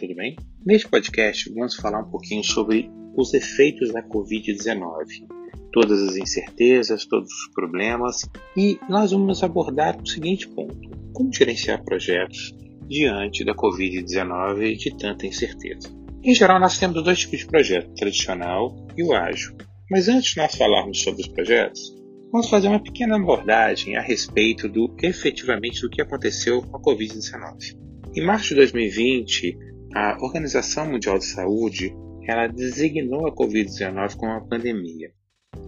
Tudo bem? Neste podcast vamos falar um pouquinho sobre os efeitos da Covid-19, todas as incertezas, todos os problemas e nós vamos abordar o seguinte ponto: como gerenciar projetos diante da Covid-19 e de tanta incerteza. Em geral, nós temos dois tipos de projeto, o tradicional e o ágil. Mas antes de nós falarmos sobre os projetos, vamos fazer uma pequena abordagem a respeito do efetivamente do que aconteceu com a Covid-19. Em março de 2020, a Organização Mundial de Saúde ela designou a Covid-19 como uma pandemia.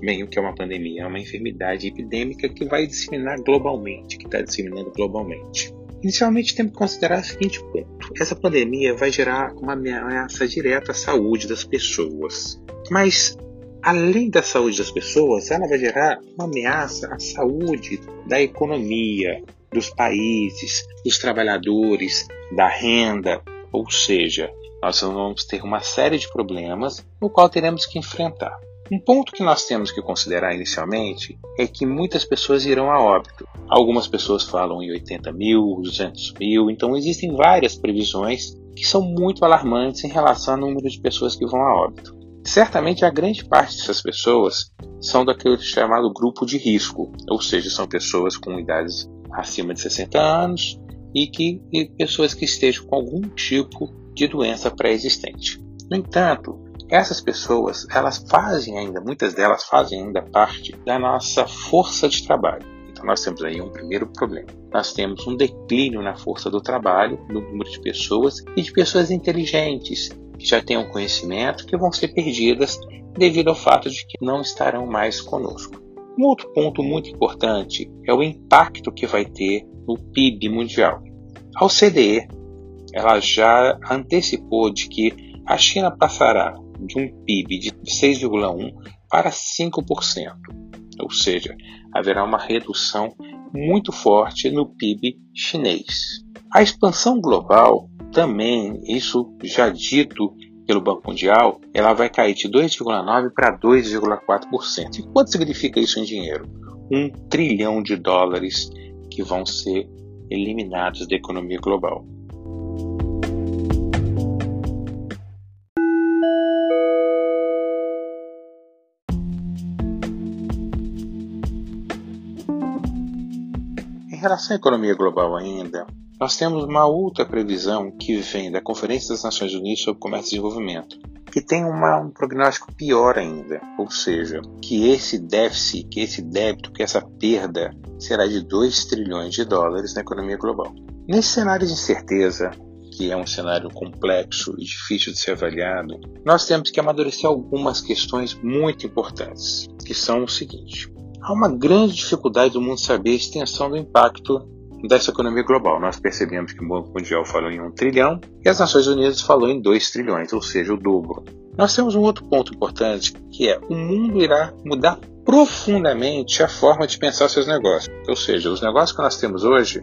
Bem, o que é uma pandemia? É uma enfermidade epidêmica que vai disseminar globalmente, que está disseminando globalmente. Inicialmente, temos que considerar o seguinte ponto: essa pandemia vai gerar uma ameaça direta à saúde das pessoas. Mas, além da saúde das pessoas, ela vai gerar uma ameaça à saúde da economia, dos países, dos trabalhadores, da renda, ou seja, nós vamos ter uma série de problemas no qual teremos que enfrentar. Um ponto que nós temos que considerar inicialmente é que muitas pessoas irão a óbito. Algumas pessoas falam em 80 mil, 200 mil, então existem várias previsões que são muito alarmantes em relação ao número de pessoas que vão a óbito. Certamente a grande parte dessas pessoas são daquele chamado grupo de risco, ou seja, são pessoas com idades acima de 60 anos e que e pessoas que estejam com algum tipo de doença pré-existente. No entanto, essas pessoas, elas fazem ainda, muitas delas fazem ainda parte da nossa força de trabalho. Então nós temos aí um primeiro problema. Nós temos um declínio na força do trabalho, no número de pessoas e de pessoas inteligentes que já têm um conhecimento que vão ser perdidas devido ao fato de que não estarão mais conosco. Um outro ponto muito importante é o impacto que vai ter no PIB mundial. A OCDE ela já antecipou de que a China passará de um PIB de 6,1% para 5%, ou seja, haverá uma redução muito forte no PIB chinês. A expansão global também, isso já dito pelo Banco Mundial, ela vai cair de 2,9% para 2,4%. E quanto significa isso em dinheiro? Um trilhão de dólares que vão ser eliminados da economia global. Em relação à economia global ainda, nós temos uma outra previsão que vem da Conferência das Nações Unidas sobre Comércio e Desenvolvimento, que tem uma, um prognóstico pior ainda, ou seja, que esse déficit, que esse débito, que essa perda será de 2 trilhões de dólares na economia global. Nesse cenário de incerteza, que é um cenário complexo e difícil de ser avaliado, nós temos que amadurecer algumas questões muito importantes, que são o seguinte: há uma grande dificuldade do mundo saber a extensão do impacto dessa economia global. Nós percebemos que o Banco Mundial falou em um trilhão e as Nações Unidas falou em 2 trilhões, ou seja, o dobro. Nós temos um outro ponto importante, que é o mundo irá mudar profundamente a forma de pensar seus negócios. Ou seja, os negócios que nós temos hoje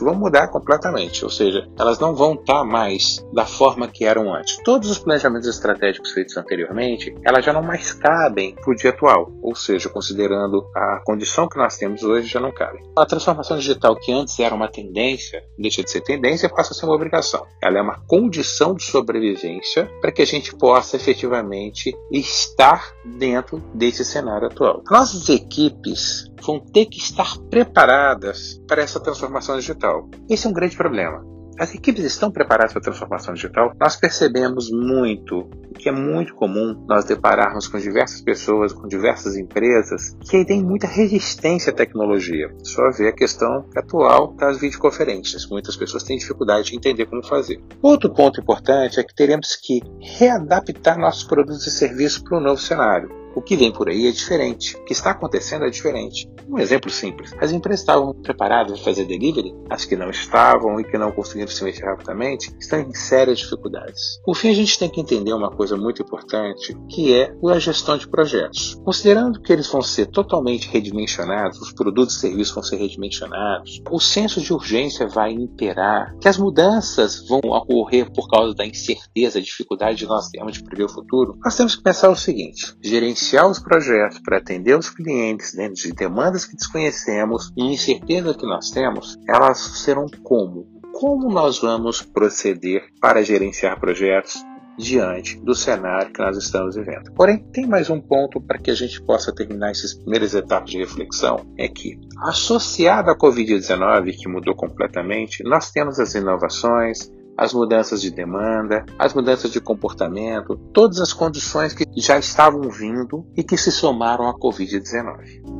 vão mudar completamente, ou seja, elas não vão estar mais da forma que eram antes. Todos os planejamentos estratégicos feitos anteriormente, elas já não mais cabem para o dia atual, ou seja, considerando a condição que nós temos hoje, já não cabem. A transformação digital, que antes era uma tendência, deixa de ser tendência passa a ser uma obrigação. Ela é uma condição de sobrevivência para que a gente possa efetivamente estar dentro desse cenário atual. Nossas equipes vão ter que estar preparadas para essa transformação digital. Esse é um grande problema. As equipes estão preparadas para a transformação digital? Nós percebemos muito que é muito comum nós depararmos com diversas pessoas, com diversas empresas que têm muita resistência à tecnologia. Só ver a questão atual das videoconferências. Muitas pessoas têm dificuldade de entender como fazer. Outro ponto importante é que teremos que readaptar nossos produtos e serviços para o novo cenário. O que vem por aí é diferente. O que está acontecendo é diferente. Um exemplo simples: as empresas estavam preparadas para fazer delivery? As que não estavam e que não conseguiram se mexer rapidamente estão em sérias dificuldades. Por fim, a gente tem que entender uma coisa muito importante, que é a gestão de projetos. Considerando que eles vão ser totalmente redimensionados, os produtos e serviços vão ser redimensionados, o senso de urgência vai imperar, que as mudanças vão ocorrer por causa da incerteza, dificuldade que nós temos de prever o futuro, nós temos que pensar o seguinte: gerenciar iniciar os projetos para atender os clientes dentro de demandas que desconhecemos e incerteza que nós temos, elas serão como? como nós vamos proceder para gerenciar projetos diante do cenário que nós estamos vivendo. Porém, tem mais um ponto para que a gente possa terminar essas primeiras etapas de reflexão, é que, associado à Covid-19, que mudou completamente, nós temos as inovações, as mudanças de demanda, as mudanças de comportamento, todas as condições que já estavam vindo e que se somaram à Covid-19.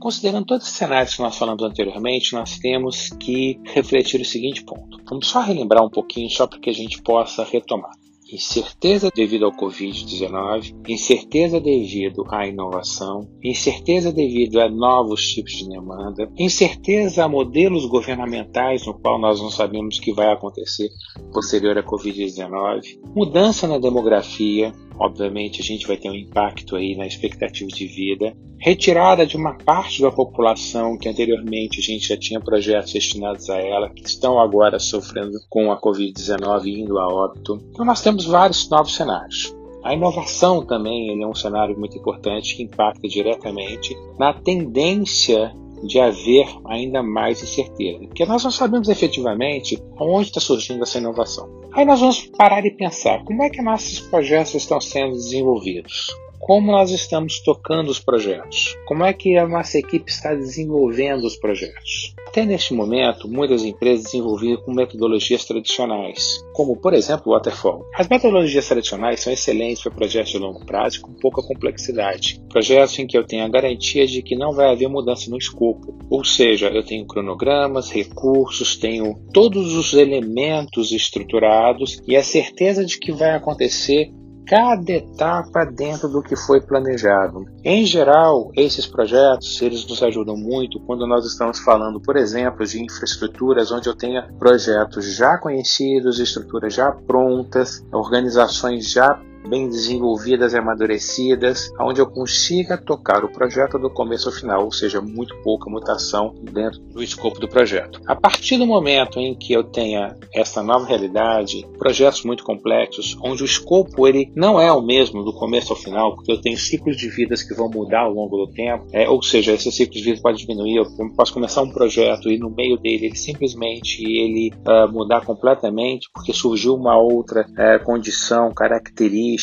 Considerando todos os cenários que nós falamos anteriormente, nós temos que refletir o seguinte ponto. Vamos só relembrar um pouquinho, só para que a gente possa retomar. Incerteza devido ao Covid-19, incerteza devido à inovação, incerteza devido a novos tipos de demanda, incerteza a modelos governamentais no qual nós não sabemos o que vai acontecer posterior à Covid-19, mudança na demografia, obviamente a gente vai ter um impacto aí na expectativa de vida, retirada de uma parte da população que anteriormente a gente já tinha projetos destinados a ela, que estão agora sofrendo com a Covid-19 indo a óbito. Então nós temos vários novos cenários. A inovação também é um cenário muito importante que impacta diretamente na tendência de haver ainda mais incerteza, porque nós não sabemos efetivamente onde está surgindo essa inovação. Aí nós vamos parar e pensar como é que nossos projetos estão sendo desenvolvidos, como nós estamos tocando os projetos, como é que a nossa equipe está desenvolvendo os projetos. Até neste momento, muitas empresas desenvolviam com metodologias tradicionais, como por exemplo o Waterfall. As metodologias tradicionais são excelentes para projetos de longo prazo com pouca complexidade, projetos em que eu tenho a garantia de que não vai haver mudança no escopo, ou seja, eu tenho cronogramas, recursos, tenho todos os elementos estruturados e a certeza de que vai acontecer cada etapa dentro do que foi planejado. Em geral, esses projetos eles nos ajudam muito quando nós estamos falando, por exemplo, de infraestruturas onde eu tenha projetos já conhecidos, estruturas já prontas, organizações já bem desenvolvidas e amadurecidas, onde eu consiga tocar o projeto do começo ao final, ou seja, muito pouca mutação dentro do escopo do projeto. A partir do momento em que eu tenha essa nova realidade, projetos muito complexos, onde o escopo ele não é o mesmo do começo ao final, porque eu tenho ciclos de vidas que vão mudar ao longo do tempo, é, ou seja, esse ciclo de vida pode diminuir, eu posso começar um projeto e no meio dele ele simplesmente ele uh, mudar completamente porque surgiu uma outra uh, condição característica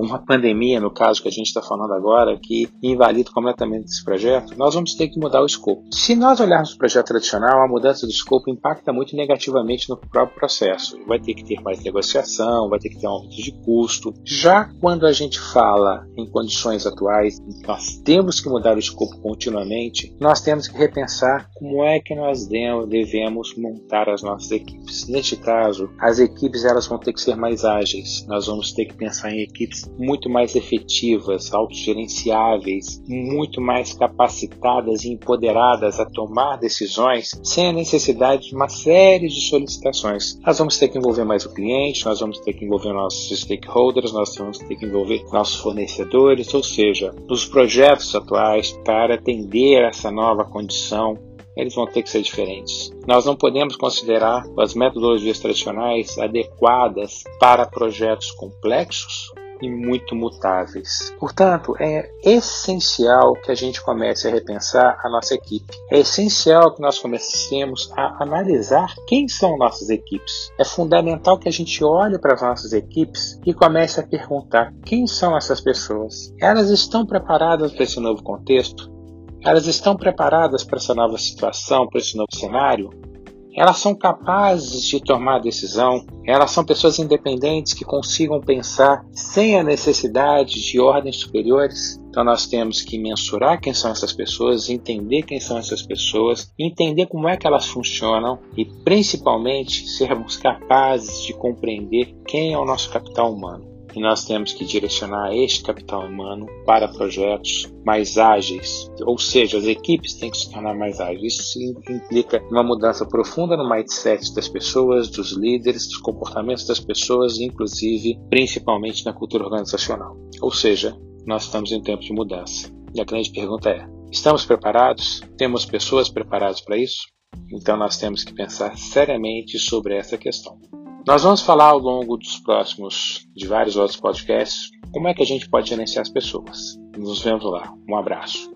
uma pandemia, no caso que a gente está falando agora, que invalida completamente esse projeto, nós vamos ter que mudar o escopo. Se nós olharmos o projeto tradicional, a mudança do escopo impacta muito negativamente no próprio processo. Vai ter que ter mais negociação, vai ter que ter um aumento de custo. Já quando a gente fala em condições atuais, nós temos que mudar o escopo continuamente, nós temos que repensar como é que nós devemos montar as nossas equipes. Neste caso, as equipes elas vão ter que ser mais ágeis. Nós vamos ter que pensar pensar em equipes muito mais efetivas, autogerenciáveis, muito mais capacitadas e empoderadas a tomar decisões sem a necessidade de uma série de solicitações. Nós vamos ter que envolver mais o cliente, nós vamos ter que envolver nossos stakeholders, nós vamos ter que envolver nossos fornecedores, ou seja, nos projetos atuais para atender essa nova condição eles vão ter que ser diferentes. Nós não podemos considerar as metodologias tradicionais adequadas para projetos complexos e muito mutáveis. Portanto, é essencial que a gente comece a repensar a nossa equipe. É essencial que nós comecemos a analisar quem são nossas equipes. É fundamental que a gente olhe para as nossas equipes e comece a perguntar quem são essas pessoas. Elas estão preparadas para esse novo contexto? Elas estão preparadas para essa nova situação, para esse novo cenário? Elas são capazes de tomar decisão? Elas são pessoas independentes que consigam pensar sem a necessidade de ordens superiores? Então nós temos que mensurar quem são essas pessoas, entender quem são essas pessoas, entender como é que elas funcionam e principalmente sermos capazes de compreender quem é o nosso capital humano e nós temos que direcionar este capital humano para projetos mais ágeis, ou seja, as equipes têm que se tornar mais ágeis. Isso implica uma mudança profunda no mindset das pessoas, dos líderes, dos comportamentos das pessoas, inclusive, principalmente na cultura organizacional. Ou seja, nós estamos em tempo de mudança. E a grande pergunta é: estamos preparados? Temos pessoas preparadas para isso? Então nós temos que pensar seriamente sobre essa questão. Nós vamos falar ao longo dos próximos, de vários outros podcasts, como é que a gente pode gerenciar as pessoas. Nos vemos lá. Um abraço.